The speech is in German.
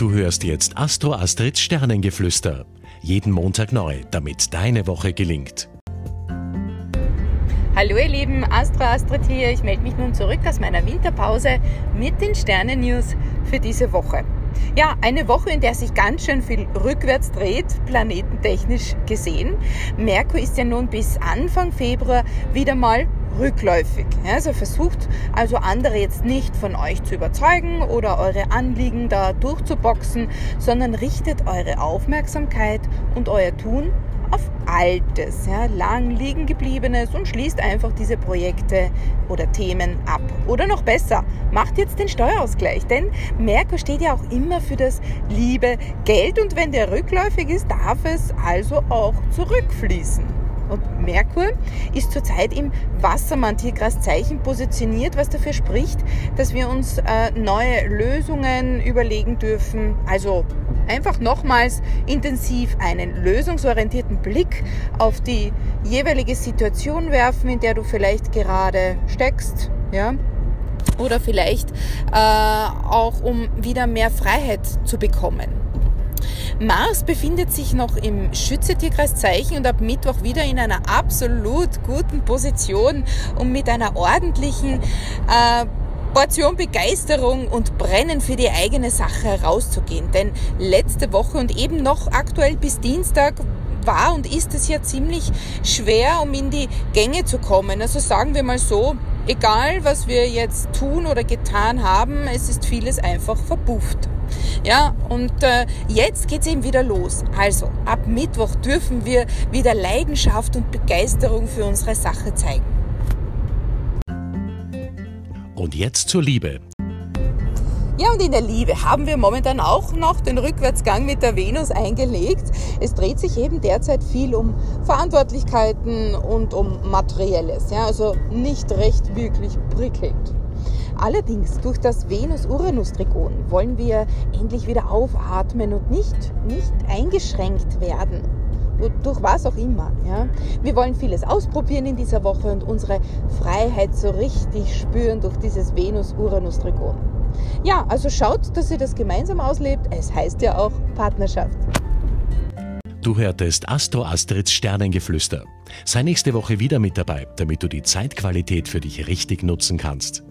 Du hörst jetzt Astro Astrids Sternengeflüster. Jeden Montag neu, damit deine Woche gelingt. Hallo ihr Lieben, Astro Astrid hier. Ich melde mich nun zurück aus meiner Winterpause mit den Sternen-News für diese Woche. Ja, eine Woche, in der sich ganz schön viel rückwärts dreht, planetentechnisch gesehen. Merkur ist ja nun bis Anfang Februar wieder mal rückläufig. Also versucht also andere jetzt nicht von euch zu überzeugen oder eure Anliegen da durchzuboxen, sondern richtet eure Aufmerksamkeit und euer Tun auf Altes, ja, lang liegen gebliebenes und schließt einfach diese Projekte oder Themen ab. Oder noch besser, macht jetzt den Steuerausgleich, denn Merkur steht ja auch immer für das liebe Geld und wenn der rückläufig ist, darf es also auch zurückfließen. Und Merkur ist zurzeit im Wassermann-Tierkreiszeichen positioniert, was dafür spricht, dass wir uns äh, neue Lösungen überlegen dürfen. Also einfach nochmals intensiv einen lösungsorientierten Blick auf die jeweilige Situation werfen, in der du vielleicht gerade steckst. Ja, oder vielleicht äh, auch um wieder mehr Freiheit zu bekommen. Mars befindet sich noch im Schütze-Tierkreiszeichen und ab Mittwoch wieder in einer absolut guten Position, um mit einer ordentlichen äh, Portion Begeisterung und Brennen für die eigene Sache herauszugehen. Denn letzte Woche und eben noch aktuell bis Dienstag war und ist es ja ziemlich schwer, um in die Gänge zu kommen. Also sagen wir mal so, egal was wir jetzt tun oder getan haben, es ist vieles einfach verpufft. Ja, und äh, jetzt geht's eben wieder los. Also, ab Mittwoch dürfen wir wieder Leidenschaft und Begeisterung für unsere Sache zeigen. Und jetzt zur Liebe. Ja, und in der Liebe haben wir momentan auch noch den Rückwärtsgang mit der Venus eingelegt. Es dreht sich eben derzeit viel um Verantwortlichkeiten und um Materielles. Ja, also nicht recht wirklich prickelnd. Allerdings durch das Venus-Uranus-Trigon wollen wir endlich wieder aufatmen und nicht, nicht eingeschränkt werden. Durch was auch immer. Ja. Wir wollen vieles ausprobieren in dieser Woche und unsere Freiheit so richtig spüren durch dieses Venus-Uranus-Trigon. Ja, also schaut, dass ihr das gemeinsam auslebt. Es heißt ja auch Partnerschaft. Du hörtest Astro Astrids Sternengeflüster. Sei nächste Woche wieder mit dabei, damit du die Zeitqualität für dich richtig nutzen kannst.